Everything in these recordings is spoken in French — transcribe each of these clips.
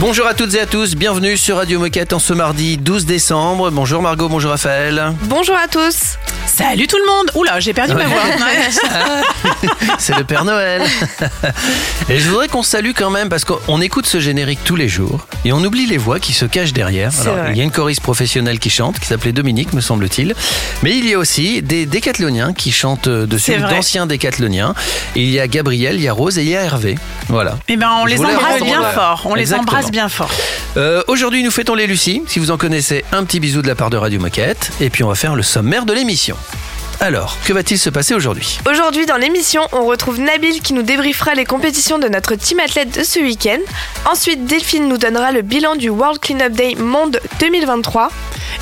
Bonjour à toutes et à tous, bienvenue sur Radio Moquette en ce mardi 12 décembre. Bonjour Margot, bonjour Raphaël. Bonjour à tous. Salut tout le monde Oula, j'ai perdu ma voix. C'est le Père Noël. Et je voudrais qu'on salue quand même parce qu'on écoute ce générique tous les jours et on oublie les voix qui se cachent derrière. Alors, il y a une choriste professionnelle qui chante, qui s'appelait Dominique, me semble-t-il. Mais il y a aussi des décathloniens qui chantent dessus, C'est vrai. d'anciens décathloniens. Il y a Gabriel, il y a Rose et il y a Hervé. Voilà. Eh ben, on Je les embrasse bien Voilà. fort. On les embrasse bien fort. Euh, Aujourd'hui, nous fêtons les Lucies. Si vous en connaissez, un petit bisou de la part de Radio Moquette. Et puis, on va faire le sommaire de l'émission. Alors, que va-t-il se passer aujourd'hui? Aujourd'hui dans l'émission, on retrouve Nabil qui nous débriefera les compétitions de notre team athlète de ce week-end. Ensuite, Delphine nous donnera le bilan du World Cleanup Day Monde 2023.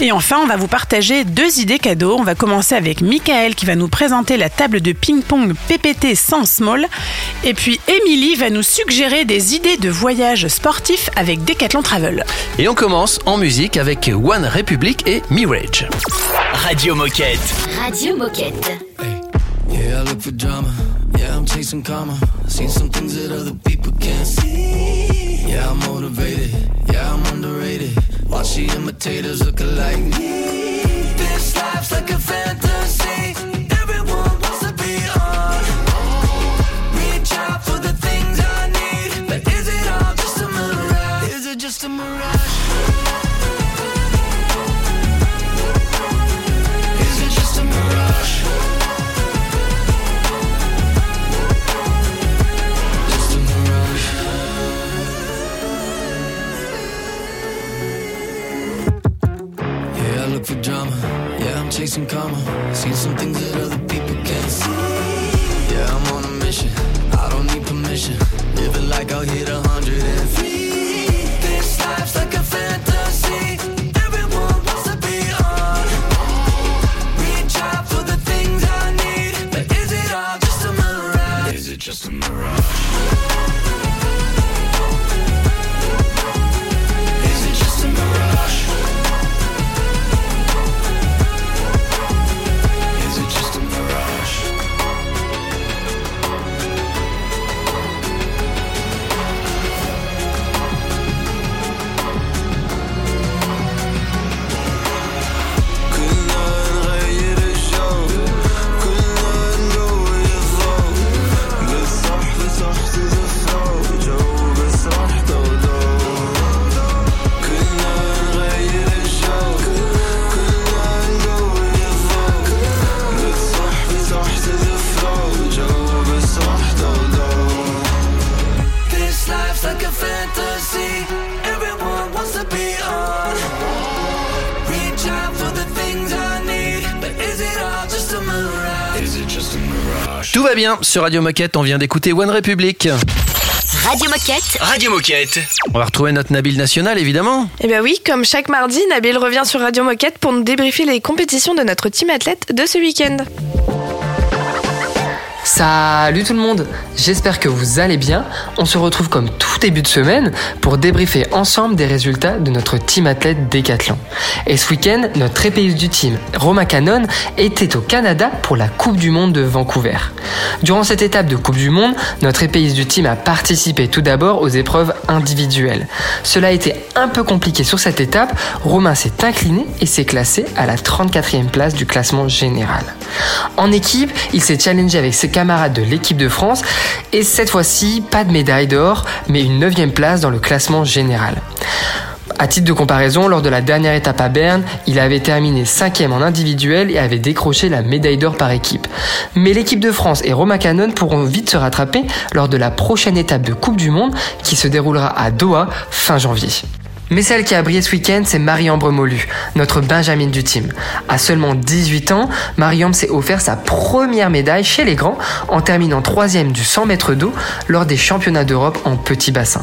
Et enfin, on va vous partager deux idées cadeaux. On va commencer avec Michael qui va nous présenter la table de ping-pong PPT sans small. Et puis, Émilie va nous suggérer des idées de voyage sportifs avec Decathlon Travel. Et on commence en musique avec One Republic et Mirage. Radio Moquette. Radio Moquette. Yeah, I look for drama. Yeah, I'm chasing karma. Seen some things that other people can't see. Yeah, I'm motivated. Yeah, I'm underrated. Watch the imitators look me. This life's like a fantasy. Bien sur Radio Moquette, on vient d'écouter One Republic. Radio Moquette. Radio Moquette. On va retrouver notre Nabil National évidemment. Eh bien oui, comme chaque mardi, Nabil revient sur Radio Moquette pour nous débriefer les compétitions de notre team athlète de ce week-end. Salut tout le monde, j'espère que vous allez bien. On se retrouve comme tout début de semaine pour débriefer ensemble des résultats de notre team athlète Décathlon. Et ce week-end, notre épéiste du team, Roma Cannon, était au Canada pour la Coupe du Monde de Vancouver. Durant cette étape de Coupe du Monde, notre épéiste du team a participé tout d'abord aux épreuves individuelles. Cela a été un peu compliqué sur cette étape, Romain s'est incliné et s'est classé à la 34e place du classement général. En équipe, il s'est challengé avec ses de l'équipe de France et cette fois-ci, pas de médaille d'or, mais une 9e place dans le classement général. À titre de comparaison, lors de la dernière étape à Berne, il avait terminé 5e en individuel et avait décroché la médaille d'or par équipe. Mais l'équipe de France et Roma Cannon pourront vite se rattraper lors de la prochaine étape de Coupe du Monde qui se déroulera à Doha fin janvier. Mais celle qui a brillé ce week-end, c'est Marie-Ambre Molu, notre Benjamin du team. À seulement 18 ans, Marie-Ambre s'est offert sa première médaille chez les grands en terminant troisième du 100 mètres d'eau lors des championnats d'Europe en petit bassin.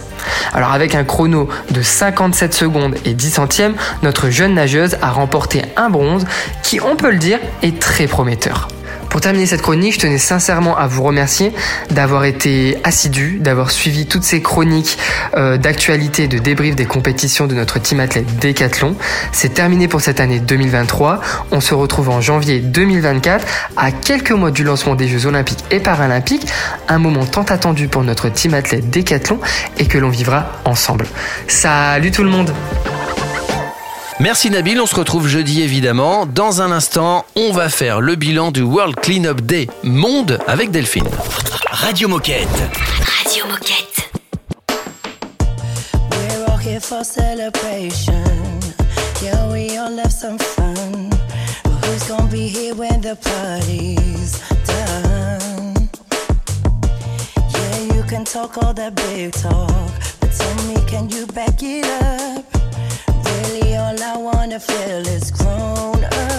Alors avec un chrono de 57 secondes et 10 centièmes, notre jeune nageuse a remporté un bronze qui, on peut le dire, est très prometteur. Pour terminer cette chronique, je tenais sincèrement à vous remercier d'avoir été assidu, d'avoir suivi toutes ces chroniques euh, d'actualité et de débrief des compétitions de notre team athlète Décathlon. C'est terminé pour cette année 2023. On se retrouve en janvier 2024, à quelques mois du lancement des Jeux Olympiques et Paralympiques, un moment tant attendu pour notre team athlète Décathlon et que l'on vivra ensemble. Salut tout le monde! Merci Nabil, on se retrouve jeudi évidemment. Dans un instant, on va faire le bilan du World Cleanup Day Monde avec Delphine. Radio Moquette. Radio Moquette. We're all here for celebration. Yeah, we all have some fun. But who's gonna be here when the party's done? Yeah, you can talk all that big talk. But tell me, can you back it up? All I wanna feel is grown up.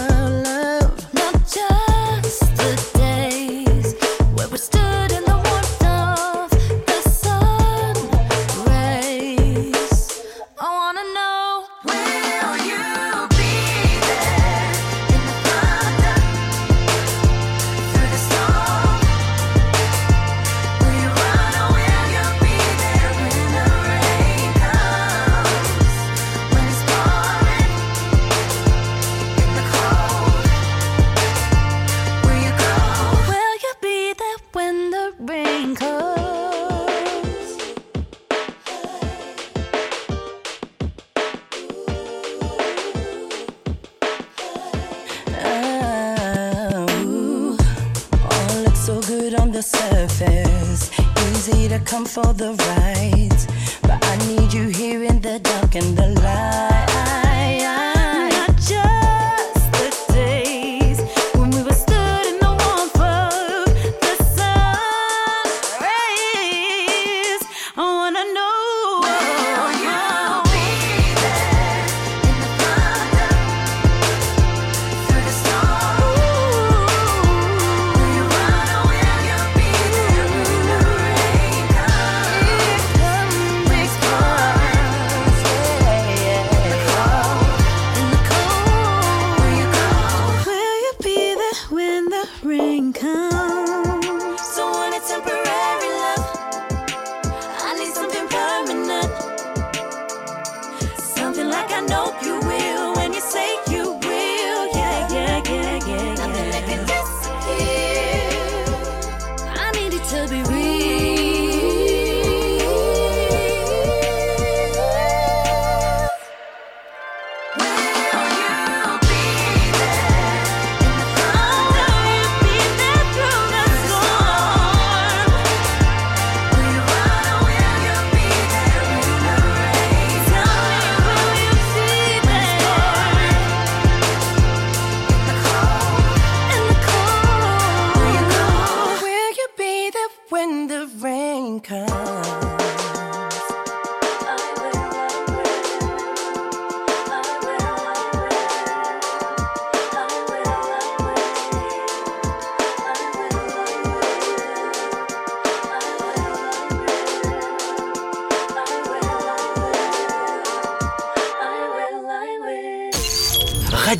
and come.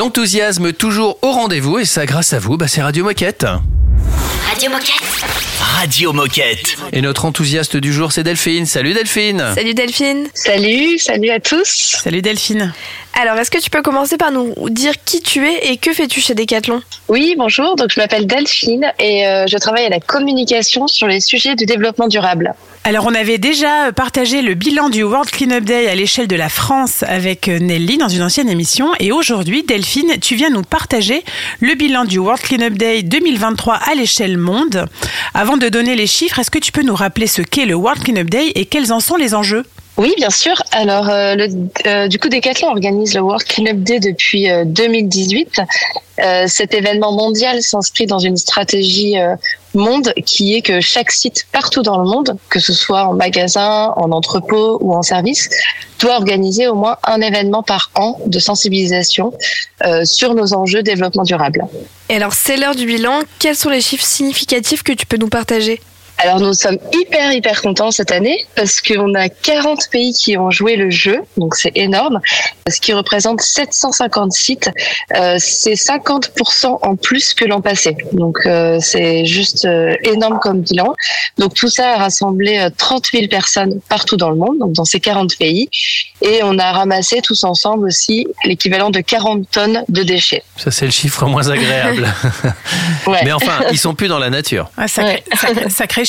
L'enthousiasme toujours au rendez-vous et ça grâce à vous, bah, c'est Radio Moquette. Radio Moquette. Radio Moquette. Et notre enthousiaste du jour, c'est Delphine. Salut Delphine. Salut Delphine. Salut, salut à tous. Salut Delphine. Alors, est-ce que tu peux commencer par nous dire qui tu es et que fais-tu chez Decathlon? Oui, bonjour. Donc, je m'appelle Delphine et euh, je travaille à la communication sur les sujets du développement durable. Alors, on avait déjà partagé le bilan du World Cleanup Day à l'échelle de la France avec Nelly dans une ancienne émission. Et aujourd'hui, Delphine, tu viens nous partager le bilan du World Cleanup Day 2023 à l'échelle monde. Avant de donner les chiffres, est-ce que tu peux nous rappeler ce qu'est le World Cleanup Day et quels en sont les enjeux? Oui, bien sûr. Alors, euh, le, euh, du coup, Decathlon organise le World Cleanup Day depuis euh, 2018. Euh, cet événement mondial s'inscrit dans une stratégie euh, monde qui est que chaque site partout dans le monde, que ce soit en magasin, en entrepôt ou en service, doit organiser au moins un événement par an de sensibilisation euh, sur nos enjeux développement durable. Et alors, c'est l'heure du bilan. Quels sont les chiffres significatifs que tu peux nous partager? Alors nous sommes hyper hyper contents cette année parce qu'on a 40 pays qui ont joué le jeu, donc c'est énorme, ce qui représente 750 sites. Euh, c'est 50% en plus que l'an passé, donc euh, c'est juste euh, énorme comme bilan. Donc tout ça a rassemblé euh, 30 000 personnes partout dans le monde, donc dans ces 40 pays, et on a ramassé tous ensemble aussi l'équivalent de 40 tonnes de déchets. Ça, c'est le chiffre moins agréable. Ouais. Mais enfin, ils sont plus dans la nature. Ah, sacré, sacré- sacré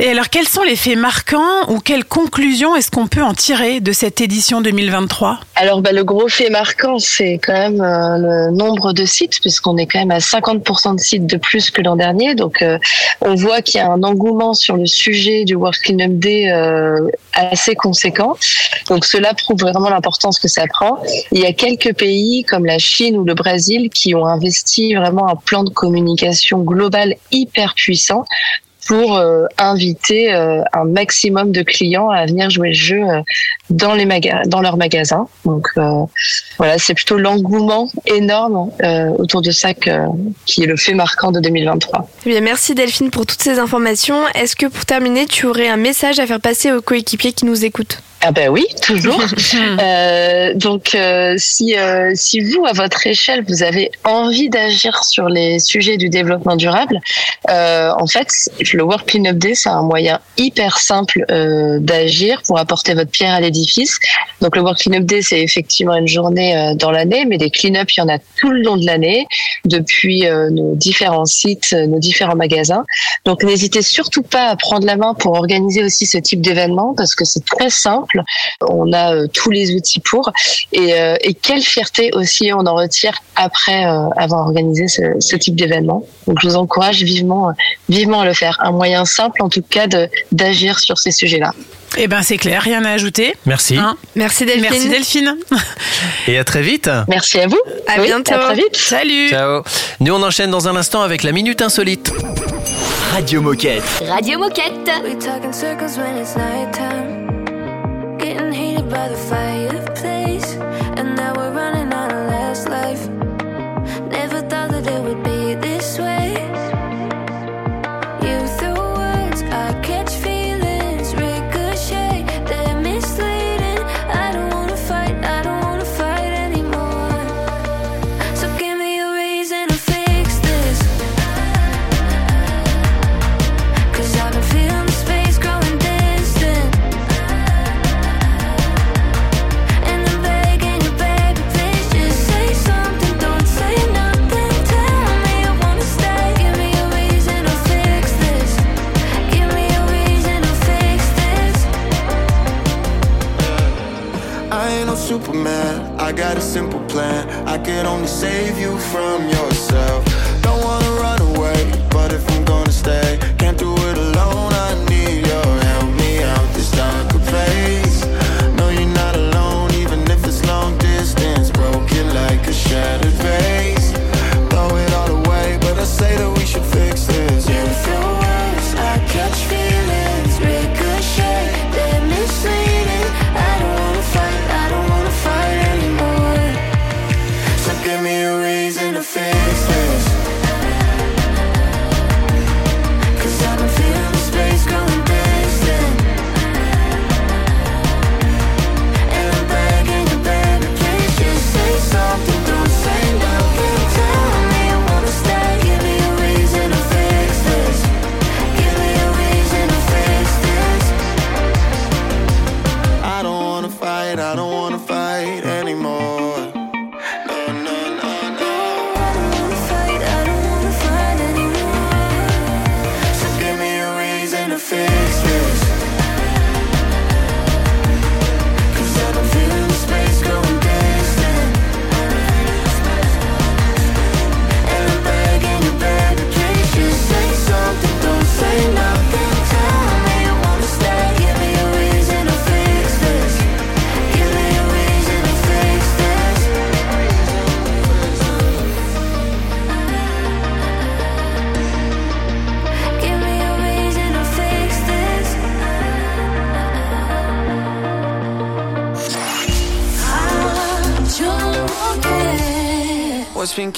Et alors, quels sont les faits marquants ou quelles conclusions est-ce qu'on peut en tirer de cette édition 2023 Alors, bah, le gros fait marquant, c'est quand même euh, le nombre de sites, puisqu'on est quand même à 50% de sites de plus que l'an dernier. Donc, euh, on voit qu'il y a un engouement sur le sujet du World Cleanup Day euh, assez conséquent. Donc, cela prouve vraiment l'importance que ça prend. Il y a quelques pays comme la Chine ou le Brésil qui ont investi vraiment un plan de communication global hyper puissant pour euh, inviter euh, un maximum de clients à venir jouer le jeu euh, dans les maga dans leurs magasins. Donc voilà, c'est plutôt l'engouement énorme autour de ça qui est le fait marquant de 2023. Eh bien, merci Delphine pour toutes ces informations. Est-ce que pour terminer, tu aurais un message à faire passer aux coéquipiers qui nous écoutent? Ah ben oui, toujours. Euh, donc euh, si euh, si vous à votre échelle vous avez envie d'agir sur les sujets du développement durable, euh, en fait le World Cleanup Day c'est un moyen hyper simple euh, d'agir pour apporter votre pierre à l'édifice. Donc le World Cleanup Day c'est effectivement une journée euh, dans l'année, mais des clean-up il y en a tout le long de l'année depuis nos différents sites, nos différents magasins. Donc n'hésitez surtout pas à prendre la main pour organiser aussi ce type d'événement parce que c'est très simple. On a euh, tous les outils pour et, euh, et quelle fierté aussi on en retire après euh, avoir organisé ce, ce type d'événement. Donc je vous encourage vivement, vivement à le faire. Un moyen simple en tout cas de d'agir sur ces sujets-là. Eh ben, c'est clair, rien à ajouter. Merci. Hein Merci Delphine. Merci Delphine. Et à très vite. Merci à vous. À Oui, bientôt. À très vite. Salut. Ciao. Nous, on enchaîne dans un instant avec la Minute Insolite. Radio Moquette. Radio Moquette. By the fireplace.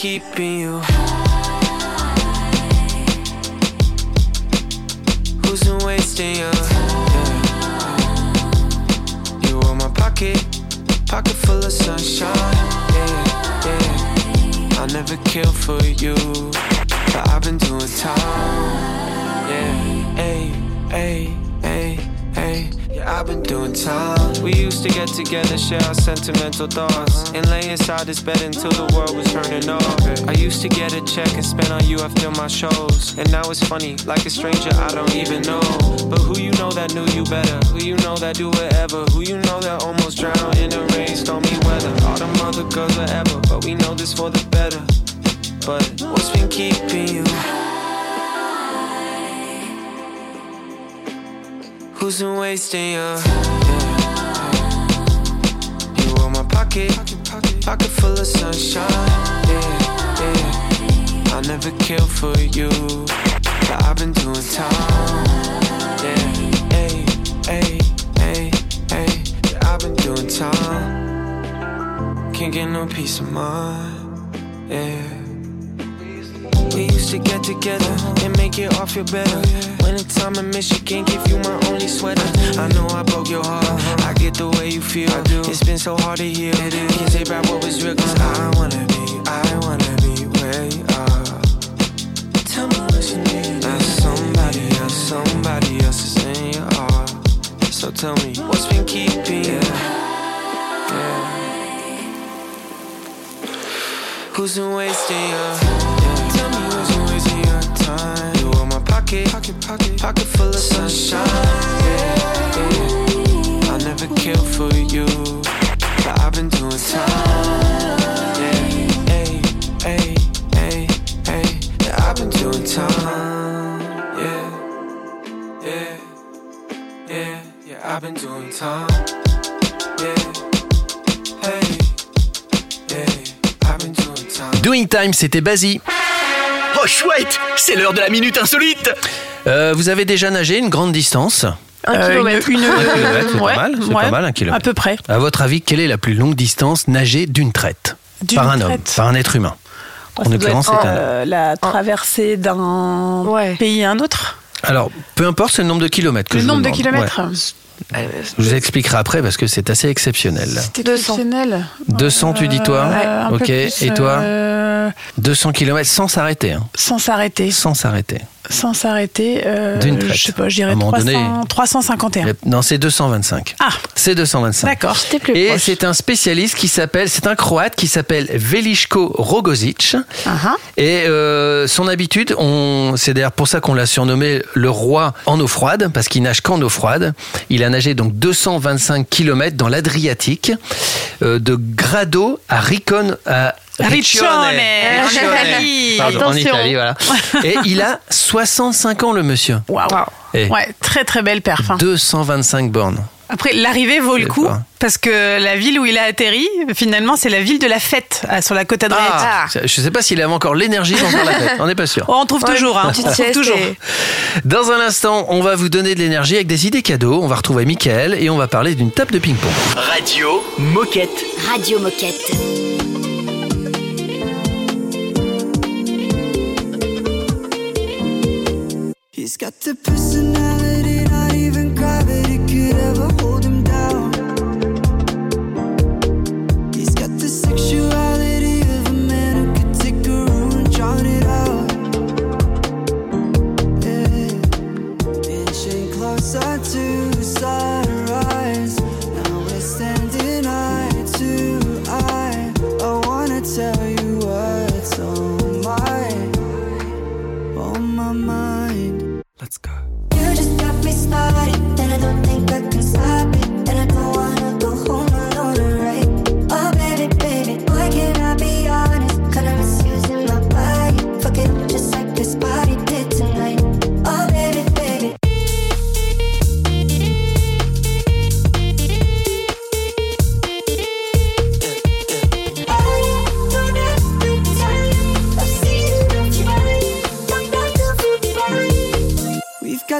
Keeping sentimental thoughts, and lay inside this bed until the world was turning off. I used to get a check and spend on you after my shows, and now it's funny, like a stranger I don't even know. But who you know that knew you better? Who you know that do whatever? Who you know that almost drowned in the rain, stormy weather? All the other girls forever, but we know this for the better. But what's been keeping you? Who's been wasting your Yeah. Pocket, pocket full of sunshine. Yeah, yeah. I'll never kill for you, but I've been doing time. Yeah, hey, hey, hey, hey. Yeah, I've been doing time. Can't get no peace of mind. Yeah. To get together and make it all feel better. Winter time in Michigan, give you my only sweater. I know I broke your heart. I get the way you feel. It's been so hard to heal. Can't take back what was real, cause I wanna be, I wanna be where you are. Tell me what you need. Now somebody else, somebody else is in your heart. So tell me, what's been keeping you? Yeah. Who's been wasting your yeah. Pocket, full of sunshine. Never kill for you I've been doing time. Yeah, Yeah, Yeah, doing time. Doing time. Doing Time, c'était Basie. Oh chouette, c'est l'heure de la minute insolite. Euh, vous avez déjà nagé une grande distance Un Euh, kilomètre. Une, une- Un kilomètre, c'est ouais, pas mal, c'est ouais, pas mal un À kilomètre. peu près. À votre avis, quelle est la plus longue distance nagée d'une traite D'une Par un homme, par un être humain. En Ça doit l'occurrence, c'est un euh, la traversée d'un Ouais. pays à un autre. Alors, peu importe, c'est le nombre de kilomètres que Le je vous nombre de kilomètres. Ouais. Je vous expliquerai après parce que c'est assez exceptionnel. C'était 200. exceptionnel. 200, tu dis toi Euh, Ok, plus, et toi euh, 200 km sans s'arrêter. hein. Sans s'arrêter. Sans s'arrêter. Sans s'arrêter. euh, D'une traite. Je sais pas, je dirais un moment 300, donné- 351. Non, c'est 225. Ah, C'est 225. d'accord. Et c'est un spécialiste qui s'appelle, c'est un croate qui s'appelle Veliško Rogozic. Ah. Et euh, son habitude, c'est d'ailleurs pour ça qu'on l'a surnommé le roi en eau froide, parce qu'il nage qu'en eau froide. Il a nagé donc 225 km dans l'Adriatique, euh, de Grado à Ricon, à Riccione. Riccione. Riccione. Pardon, en Italie, voilà. Et il a 65 ans, le monsieur. Waouh. Ouais, très très belle perf. Hein. 225 bornes. Après, l'arrivée vaut le coup parce que la ville où il a atterri, finalement, c'est la ville de la fête sur la côte ah, adriatique. Ah. Je ne sais pas s'il avait encore l'énergie pour faire la fête. On n'est pas sûr. On trouve toujours. Hein, on trouve toujours. Dans un instant, on va vous donner de l'énergie avec des idées cadeaux. On va retrouver Mickaël et on va parler d'une table de ping-pong. Radio Moquette. Radio Moquette. He's got the personality not even gravity could ever hold. Let's go.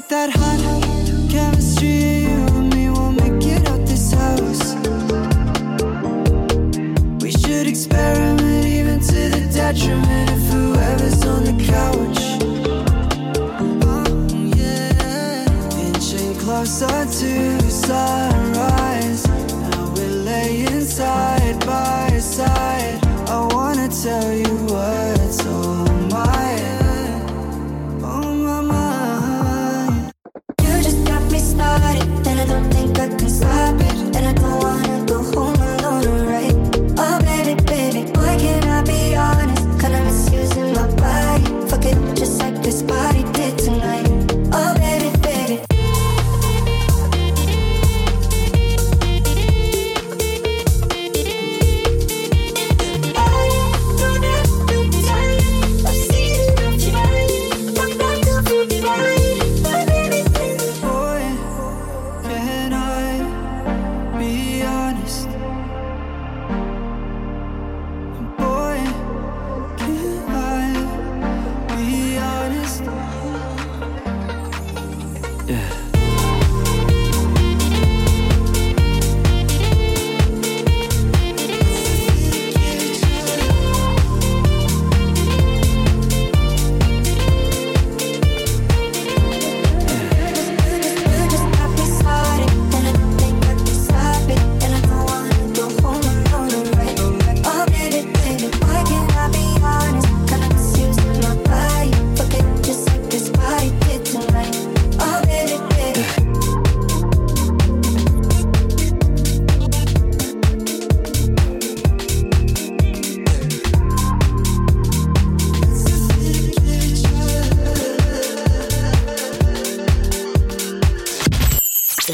That hot chemistry you and me will make it out this house. We should experiment even to the detriment of whoever's on the couch.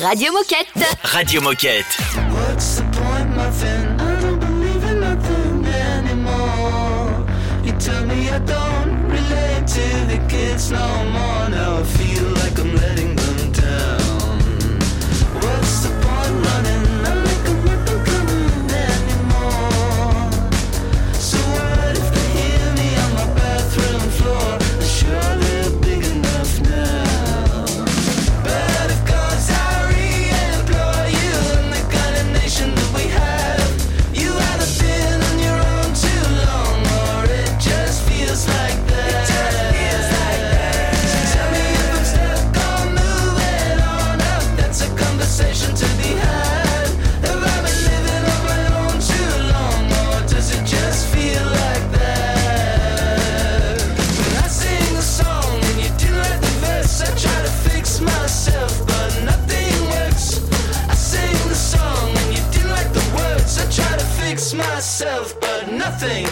Radio Moquette. Radio Moquette. What's the point, muffin? I don't believe in nothing anymore. You tell me I don't relate to the kids no more. Now I feel like I'm letting thing.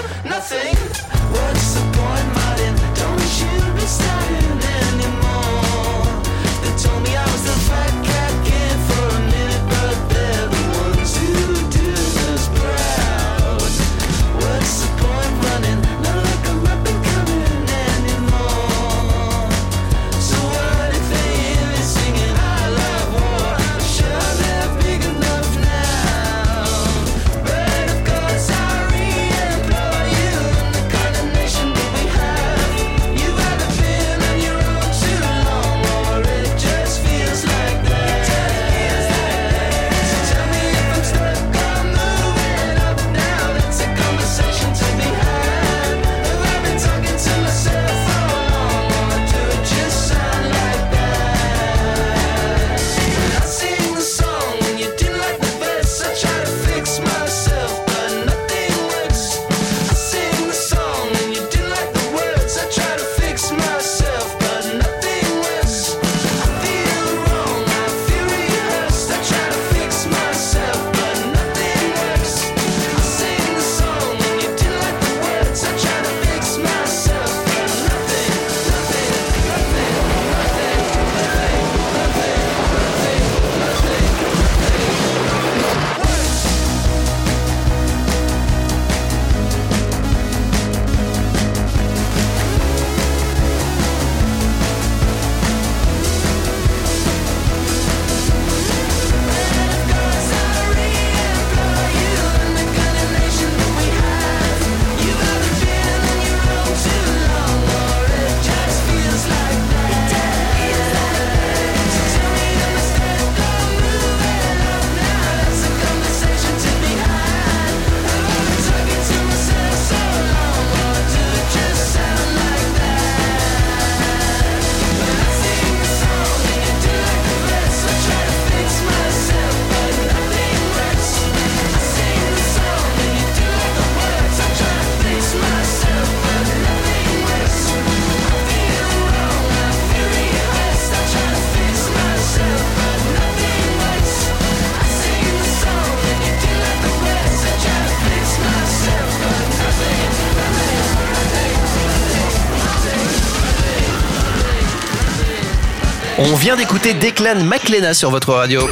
Vient d'écouter Declan McLenna sur votre radio.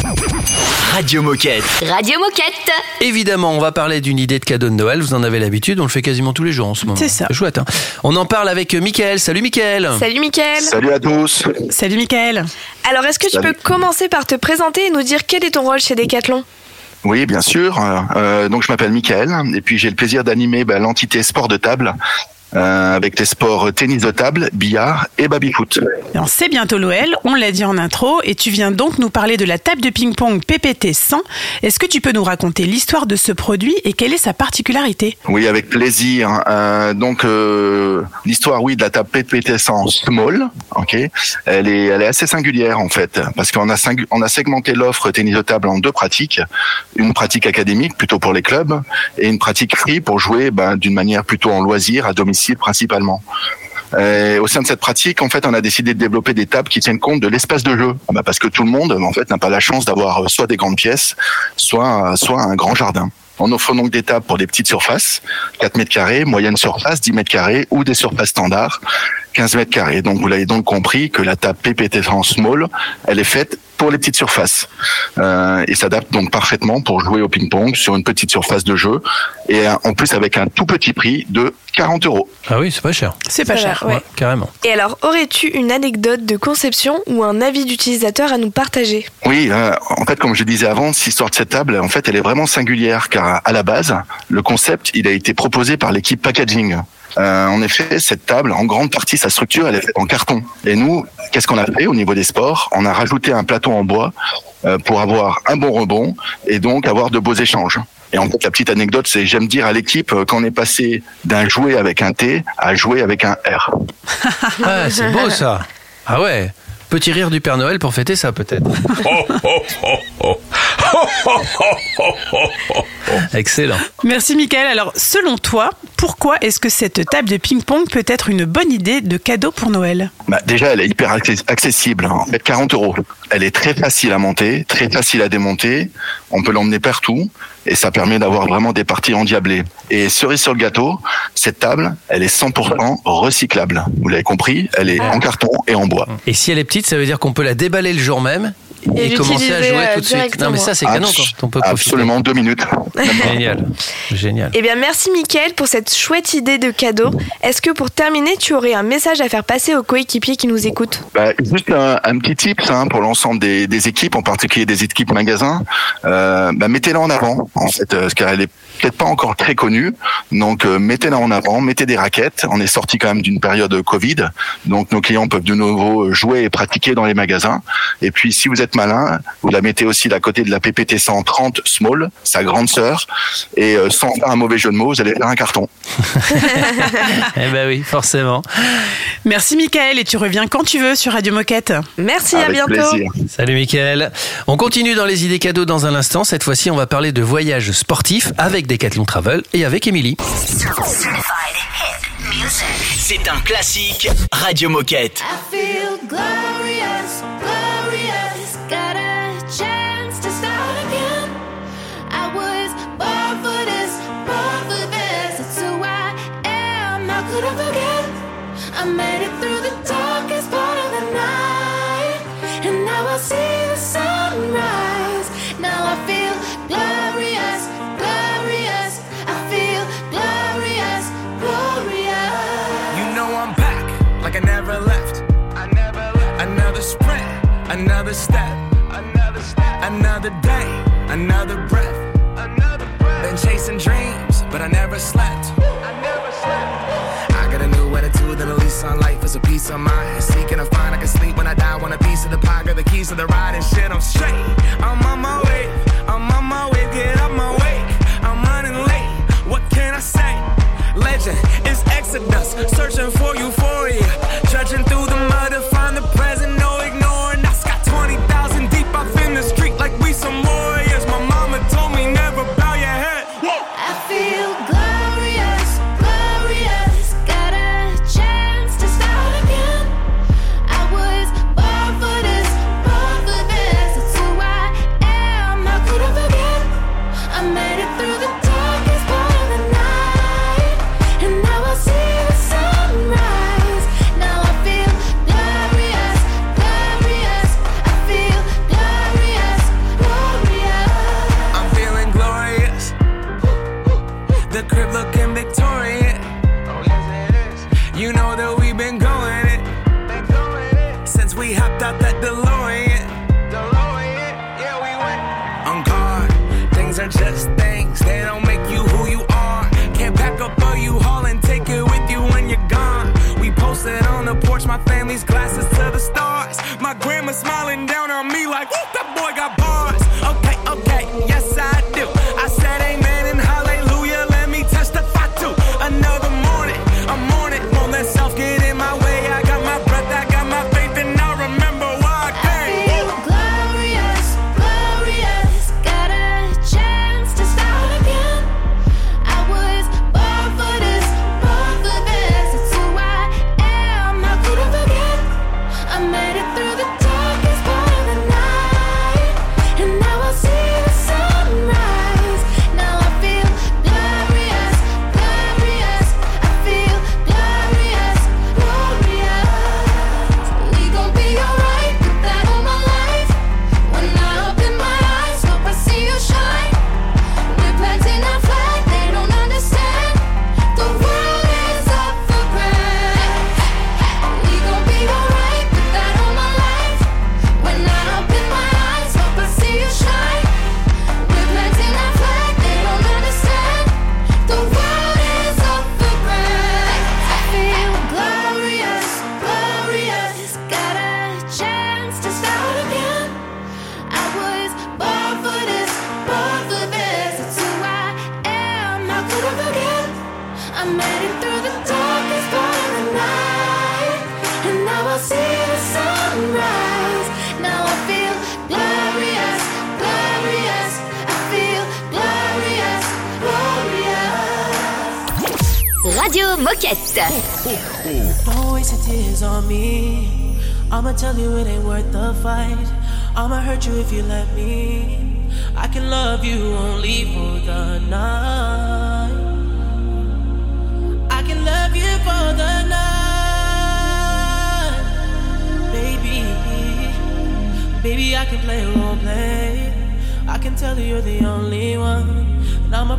Radio Moquette. Radio Moquette. Évidemment, on va parler d'une idée de cadeau de Noël. Vous en avez l'habitude, on le fait quasiment tous les jours en ce moment. C'est ça. chouette. hein. on en parle avec Mickaël. Salut Mickaël. Salut Mickaël. Salut à tous. Salut Michael. Alors est-ce que tu peux commencer par te présenter et nous dire quel est ton rôle chez Decathlon? Oui, bien sûr. Euh, donc je m'appelle Mickaël et puis j'ai le plaisir d'animer bah, l'entité sport de table euh, avec les sports tennis de table, billard et baby-foot. Alors, C'est bientôt Noël, on l'a dit en intro, et tu viens donc nous parler de la table de ping-pong PPT 100. Est-ce que tu peux nous raconter l'histoire de ce produit et quelle est sa particularité? Oui, avec plaisir. Euh, donc euh, l'histoire, oui, de la table PPT 100 small, ok. Elle est, elle est assez singulière en fait, parce qu'on a on a segmenté l'offre tennis de table en deux pratiques, une pratique académique plutôt pour les clubs et une pratique free pour jouer ben, d'une manière plutôt en loisir à domicile principalement. Et au sein de cette pratique, en fait, on a décidé de développer des tables qui tiennent compte de l'espace de jeu, Bah, parce que tout le monde, en fait, n'a pas la chance d'avoir euh, soit des grandes pièces, soit soit un grand jardin. On offre donc des tables pour des petites surfaces, 4 mètres carrés, moyenne surface, 10 mètres carrés, ou des surfaces standards, 15 mètres carrés. Donc vous l'avez donc compris que la table PPT en small, elle est faite pour les petites surfaces euh, et s'adapte donc parfaitement pour jouer au ping-pong sur une petite surface de jeu et euh, en plus avec un tout petit prix de 40 euros. Ah oui, c'est pas cher. C'est pas cher. ouais. Carrément. Et alors aurais-tu une anecdote de conception ou un avis d'utilisateur à nous partager? Oui, euh, en fait, comme je disais avant, cette histoire de cette table, en fait, elle est vraiment singulière car à la base, le concept, il a été proposé par l'équipe packaging. Euh, en effet, cette table, en grande partie, sa structure, elle est faite en carton. Et nous, qu'est-ce qu'on a fait au niveau des sports? On a rajouté un plateau en bois euh, pour avoir un bon rebond et donc avoir de beaux échanges. Et en fait, la petite anecdote, c'est j'aime dire à l'équipe euh, qu'on est passé d'un jouet avec un T à jouer avec un R. Ah, c'est beau ça. Ah ouais. Petit rire du Père Noël pour fêter ça peut-être. Excellent. Merci Michael. Alors, selon toi, pourquoi est-ce que cette table de ping-pong peut être une bonne idée de cadeau pour Noël? Bah, déjà, elle est hyper access- accessible. En fait, 40 euros. Elle est très facile à monter, très facile à démonter. On peut l'emmener partout et ça permet d'avoir vraiment des parties endiablées. Et cerise sur le gâteau, cette table, elle est 100% recyclable. Vous l'avez compris, elle est en carton et en bois. Et si elle est petite, ça veut dire qu'on peut la déballer le jour même et, Et commencer à l'utiliser, jouer euh, tout de suite. Non mais ça c'est canon quand on peut profiter. Absolument deux minutes. Génial. Génial. Eh bien merci Mickaël pour cette chouette idée de cadeau. Est-ce que pour terminer, tu aurais un message à faire passer aux coéquipiers qui nous écoutent? Bah, juste un, un petit tip hein, pour l'ensemble des, des équipes, en particulier des équipes magasins. Euh, bah, mettez-la en avant, en fait, euh, parce qu'elle est peut-être pas encore très connue. Donc, euh, mettez-la en avant, mettez des raquettes. On est sorti quand même d'une période Covid, donc nos clients peuvent de nouveau jouer et pratiquer dans les magasins. Et puis, si vous êtes malin, vous la mettez aussi à côté de la PPT 130 Small, sa grande sœur, et euh, sans faire un mauvais jeu de mots, vous allez faire un carton. Eh ben oui, forcément. Merci Michael et tu reviens quand tu veux sur Radio Moquette. Merci, Avec à bientôt. plaisir. Salut Mickaël. On continue dans les idées cadeaux dans un instant. Cette fois-ci, on va parler de voyages sportifs avec Decathlon Travel et avec Émilie. C'est un classique Radio Moquette. I feel glorious, glorious. Another step, another step, another day, another breath, another breath. Been chasing dreams, but I never slept. I never slept. I got a new attitude and a lease on life is a peace of mind. Seeking to find I can sleep when I die. Want a piece of the pie, got the keys to the ride and shit. I'm straight. I'm on my way. I'm on my way. Get up my way. I'm running late. What can I say? Legend is Exodus, searching for euphoria. Trudging through the mud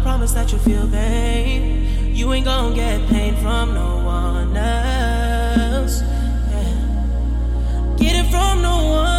Promise that you'll feel pain. You ain't gonna get pain from no one else. Yeah. Get it from no one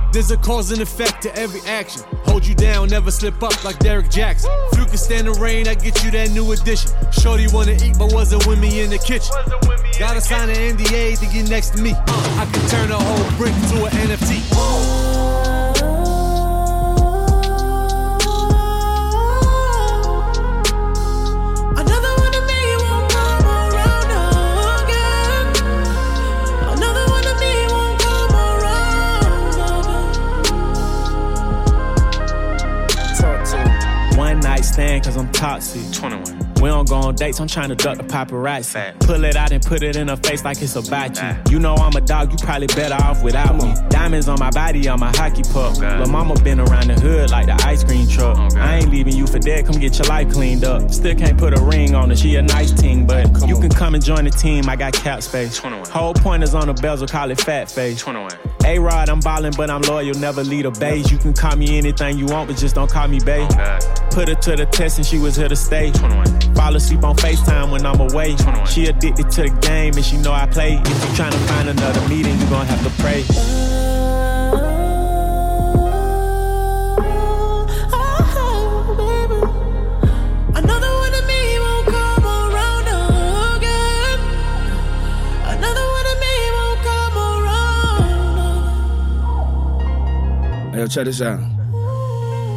There's a cause and effect to every action. Hold you down, never slip up like Derek Jackson. You can stand the rain, I get you that new addition. Shorty wanna eat, but wasn't with me in the kitchen. Gotta sign an NDA to get next to me. Uh, I can turn a whole brick to an NFT. Stand, cause I'm toxic. 21. We don't go on dates, I'm trying to duck the paparazzi. Pull it out and put it in her face like it's about you. You know I'm a dog, you probably better off without me. Diamonds on my body, on my hockey puck. Lil' mama been around the hood like the ice cream truck. I ain't leaving you for dead, come get your life cleaned up. Still can't put a ring on her, she a nice team, but you can come and join the team, I got cap space. 21. Whole point is on the bezel, call it fat face. 21. A-Rod, I'm ballin', but I'm loyal, never lead a base. You can call me anything you want, but just don't call me babe. Put her to the test and she was here to stay. Fall asleep on FaceTime when I'm away. She addicted to the game and she know I play. If you tryna find another meeting, you gon' have to pray. Oh, oh, another one of me won't come around again. Another one of me won't come around Hey, yo, check this out.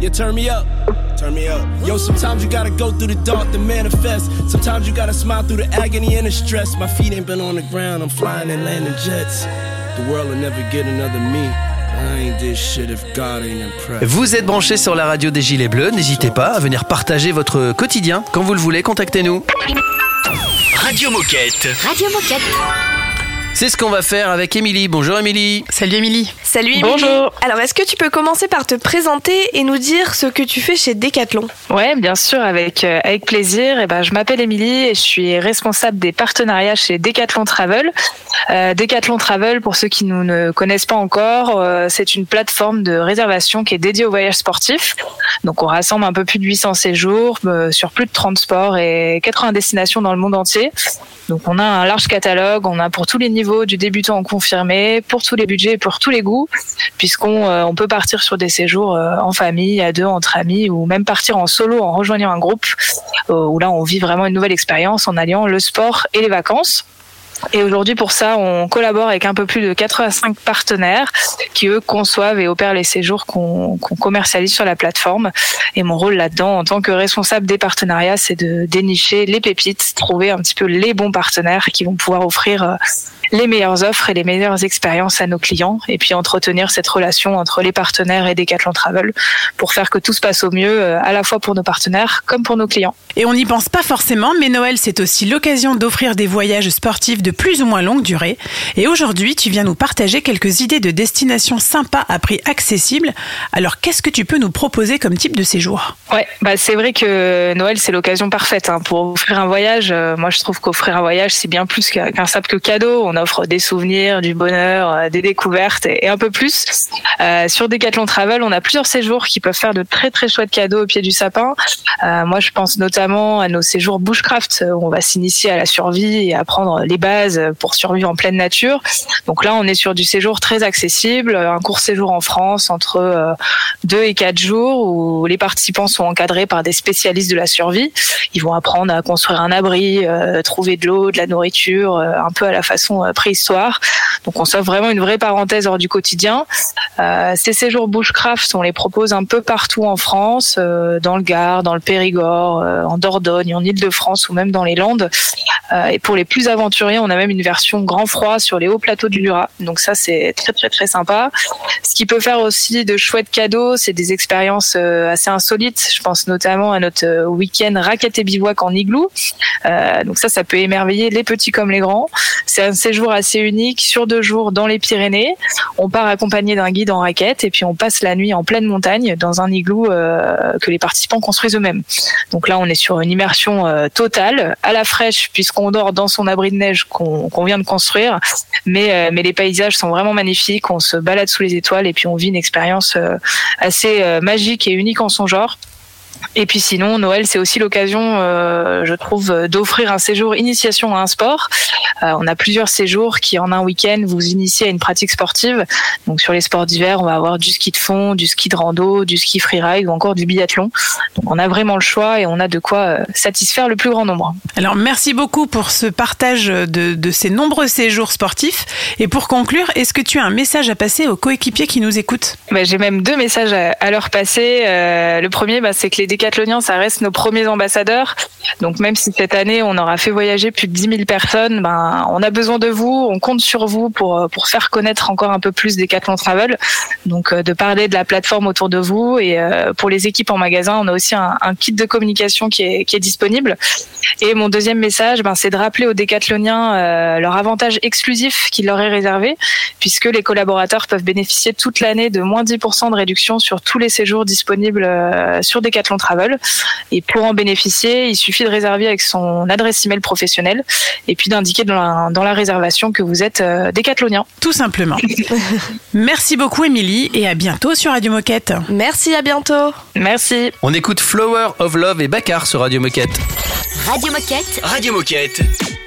Yeah, turn me up, turn me up. Yo, sometimes you gotta go through the dark to manifest. Sometimes you gotta smile through the agony and the stress. My feet ain't been on the ground, I'm flying and landing jets. The world will never get another me. I ain't this shit if God ain't impressed. Vous êtes branchés sur la radio des Gilets Bleus, n'hésitez pas à venir partager votre quotidien. Quand vous le voulez, contactez-nous. Radio Moquette. Radio Moquette. C'est ce qu'on va faire avec Émilie. Bonjour Émilie. Salut Émilie. Salut Émilie. Bonjour. Alors, est-ce que tu peux commencer par te présenter et nous dire ce que tu fais chez Decathlon? Ouais, bien sûr, avec euh, avec plaisir. Et ben, je m'appelle Émilie et je suis responsable des partenariats chez Decathlon Travel. Euh, Decathlon Travel, pour ceux qui nous ne connaissent pas encore, euh, c'est une plateforme de réservation qui est dédiée au voyage sportif. Donc, on rassemble un peu plus de 800 séjours euh, sur plus de 30 sports et 80 destinations dans le monde entier. Donc, on a un large catalogue. On a pour tous les niveaux, du débutant au confirmé, pour tous les budgets et pour tous les goûts, puisqu'on euh, peut partir sur des séjours euh, en famille, à deux, entre amis, ou même partir en solo en rejoignant un groupe, euh, où là, on vit vraiment une nouvelle expérience en alliant le sport et les vacances. Et aujourd'hui, pour ça, on collabore avec un peu plus de 85 partenaires qui, eux, conçoivent et opèrent les séjours qu'on qu'on commercialise sur la plateforme. Et mon rôle là-dedans, en tant que responsable des partenariats, c'est de dénicher les pépites, trouver un petit peu les bons partenaires qui vont pouvoir offrir euh, les meilleures offres et les meilleures expériences à nos clients. Et puis entretenir cette relation entre les partenaires et Decathlon Travel pour faire que tout se passe au mieux, euh, à la fois pour nos partenaires comme pour nos clients. Et on n'y pense pas forcément, mais Noël, c'est aussi l'occasion d'offrir des voyages sportifs de plus ou moins longue durée. Et aujourd'hui, tu viens nous partager quelques idées de destinations sympas à prix accessible. Alors, qu'est-ce que tu peux nous proposer comme type de séjour? Ouais, bah c'est vrai que Noël c'est l'occasion parfaite hein, pour offrir un voyage. Euh, moi je trouve qu'offrir un voyage c'est bien plus qu'un simple cadeau. On offre des souvenirs, du bonheur, euh, des découvertes et, un peu plus. Euh, sur Decathlon Travel, on a plusieurs séjours qui peuvent faire de très très chouettes cadeaux au pied du sapin. Euh, moi je pense notamment à nos séjours bushcraft où on va s'initier à la survie et apprendre les bases pour survivre en pleine nature. Donc là on est sur du séjour très accessible, un court séjour en France entre euh, deux et quatre jours où les participants sont encadrés par des spécialistes de la survie. Ils vont apprendre à construire un abri, trouver de l'eau, de la nourriture, un peu à la façon préhistoire. Donc on s'offre vraiment une vraie parenthèse hors du quotidien. Euh, ces séjours bushcraft, on les propose un peu partout en France, euh, dans le Gard, dans le Périgord, euh, en Dordogne, en Île-de-France ou même dans les Landes. Euh, et pour les plus aventuriers, on a même une version grand froid sur les hauts plateaux du Jura. Donc ça, c'est très très très sympa. Ce qui peut faire aussi de chouettes cadeaux, c'est des expériences euh, assez insolites. Je pense notamment à notre euh, week-end raquette et bivouac en igloo. Euh, donc ça, ça peut émerveiller les petits comme les grands. C'est un séjour assez unique sur deux jours dans les Pyrénées. On part accompagné d'un guide en raquette et puis on passe la nuit en pleine montagne dans un igloo euh, que les participants construisent eux-mêmes. Donc là, on est sur une immersion euh, totale, à la fraîche puisqu'on dort dans son abri de neige qu'on vient de construire. Mais, euh, mais les paysages sont vraiment magnifiques. On se balade sous les étoiles et puis on vit une expérience assez magique et unique en son genre. Et puis sinon, Noël, c'est aussi l'occasion, euh, je trouve, d'offrir un séjour initiation à un sport. Euh, on a plusieurs séjours qui, en un week-end, vous initient à une pratique sportive. Donc sur les sports d'hiver, on va avoir du ski de fond, du ski de rando, du ski freeride ou encore du biathlon. Donc on a vraiment le choix et on a de quoi euh, satisfaire le plus grand nombre. Alors, merci beaucoup pour ce partage de, de ces nombreux séjours sportifs. Et pour conclure, est-ce que tu as un message à passer aux coéquipiers qui nous écoutent? Bah, J'ai même deux messages à, à leur passer. Euh, le premier, bah, c'est que les décathloniens, ça reste nos premiers ambassadeurs. Donc même si cette année, on aura fait voyager plus de 10 000 personnes, ben, on a besoin de vous, on compte sur vous pour, euh, pour faire connaître encore un peu plus Decathlon Travel. Donc euh, de parler de la plateforme autour de vous. Et euh, pour les équipes en magasin, on a aussi un, kit de communication qui est, qui est disponible. Et mon deuxième message, ben, c'est de rappeler aux décathloniens leur avantage exclusif qui leur est réservé, puisque les collaborateurs peuvent bénéficier toute l'année de moins 10% de réduction sur tous les séjours disponibles sur Decathlon Decathlon Travel. Et pour en bénéficier, il suffit de réserver avec son adresse email professionnelle et puis d'indiquer dans la, réservation que vous êtes euh, décathlonien. Tout simplement. Merci beaucoup, Émilie, et à bientôt sur Radio Moquette. Merci, à bientôt. Merci. On écoute Flower of Love et Bakar sur Radio Moquette. Radio Moquette. Radio Moquette.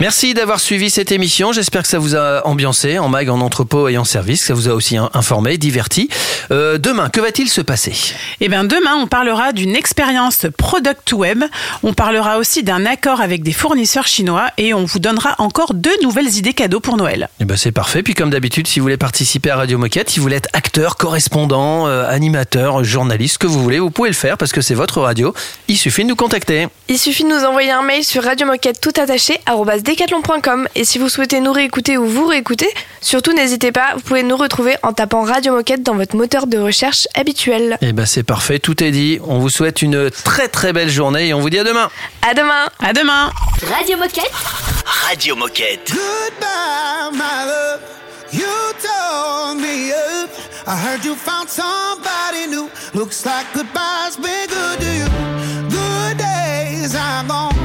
Merci d'avoir suivi cette émission. J'espère que ça vous a ambiancé en mag, en entrepôt et en service. que Ça vous a aussi in- informé, diverti. Euh, demain, que va-t-il se passer? Eh bien, demain, on parlera d'une expérience Product Web. On parlera aussi d'un accord avec des fournisseurs chinois et on vous donnera encore deux nouvelles idées cadeaux pour Noël. Eh ben c'est parfait. Puis comme d'habitude, si vous voulez participer à Radio Moquette, si vous voulez être acteur, correspondant, euh, animateur, journaliste, ce que vous voulez, vous pouvez le faire parce que c'est votre radio. Il suffit de nous contacter. Il suffit de nous envoyer un mail sur radiomoquette tout attaché decathlon.com et si vous souhaitez nous réécouter ou vous réécouter, surtout n'hésitez pas, vous pouvez nous retrouver en tapant Radio Moquette dans votre moteur de recherche habituel. Eh ben c'est parfait, tout est dit. On vous souhaite une très très belle journée et on vous dit à demain. À demain. À demain. Radio Moquette. Radio Moquette. Goodbye, my love. You told me up. I heard you found somebody new. Looks like goodbye's been good to you. Good days are gone,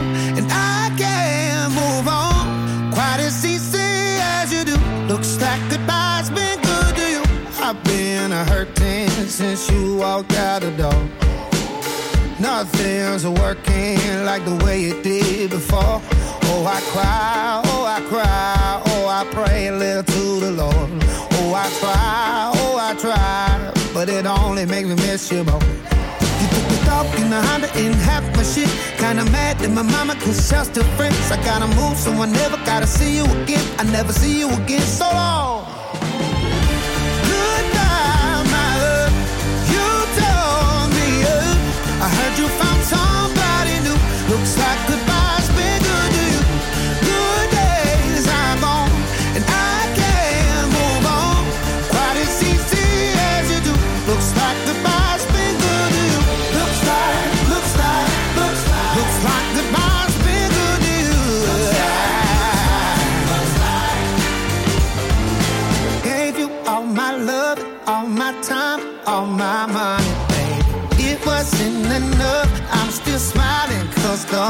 since you walked out the door. Nothing's working like the way it did before. Oh, I cry, oh, I cry, oh, I pray a little to the Lord. Oh, I try, oh, I try, but it only makes me miss you more. You took the dog in the Honda and half my shit. Kinda mad that my mama cause y'all still friends. I gotta move, so I never gotta see you again. I never see you again, so long.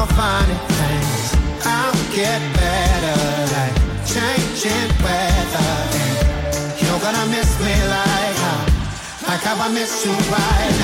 The funny things I'll get better like changing weather. And you're gonna miss me like how, like how I miss you right now.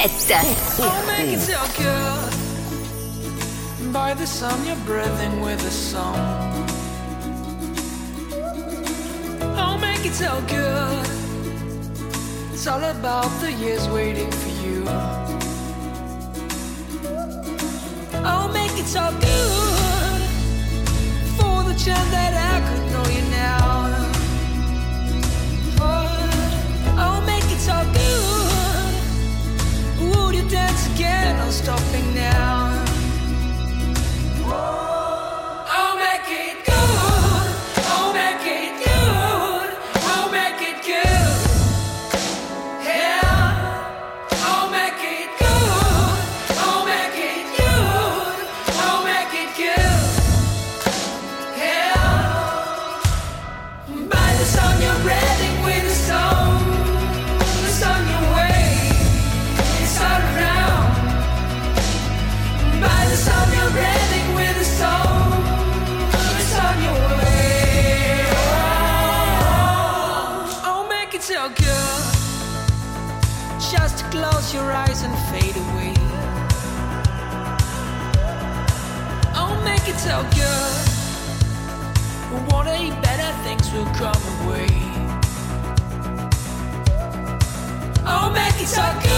Moquette. I'll make it so good. By the sun, you're breathing with a song. I'll make it so good. It's all about the years waiting for you. I'll make it so good. For the chance that I could know you now. Dance again? No stopping now. Close your eyes and fade away. I'll make it so good. One day better things will come away. I'll make it so good.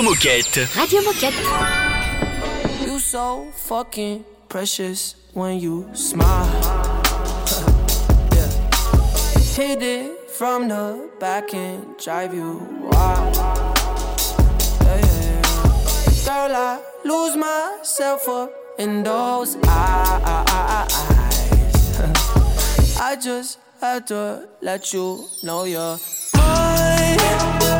Radio Moquette. Radio Moquette. You so fucking precious when you smile. yeah. Hit it from the back and drive you wild. Yeah, yeah, yeah. Girl, I lose myself up in those eyes. I just had to let you know you're mine.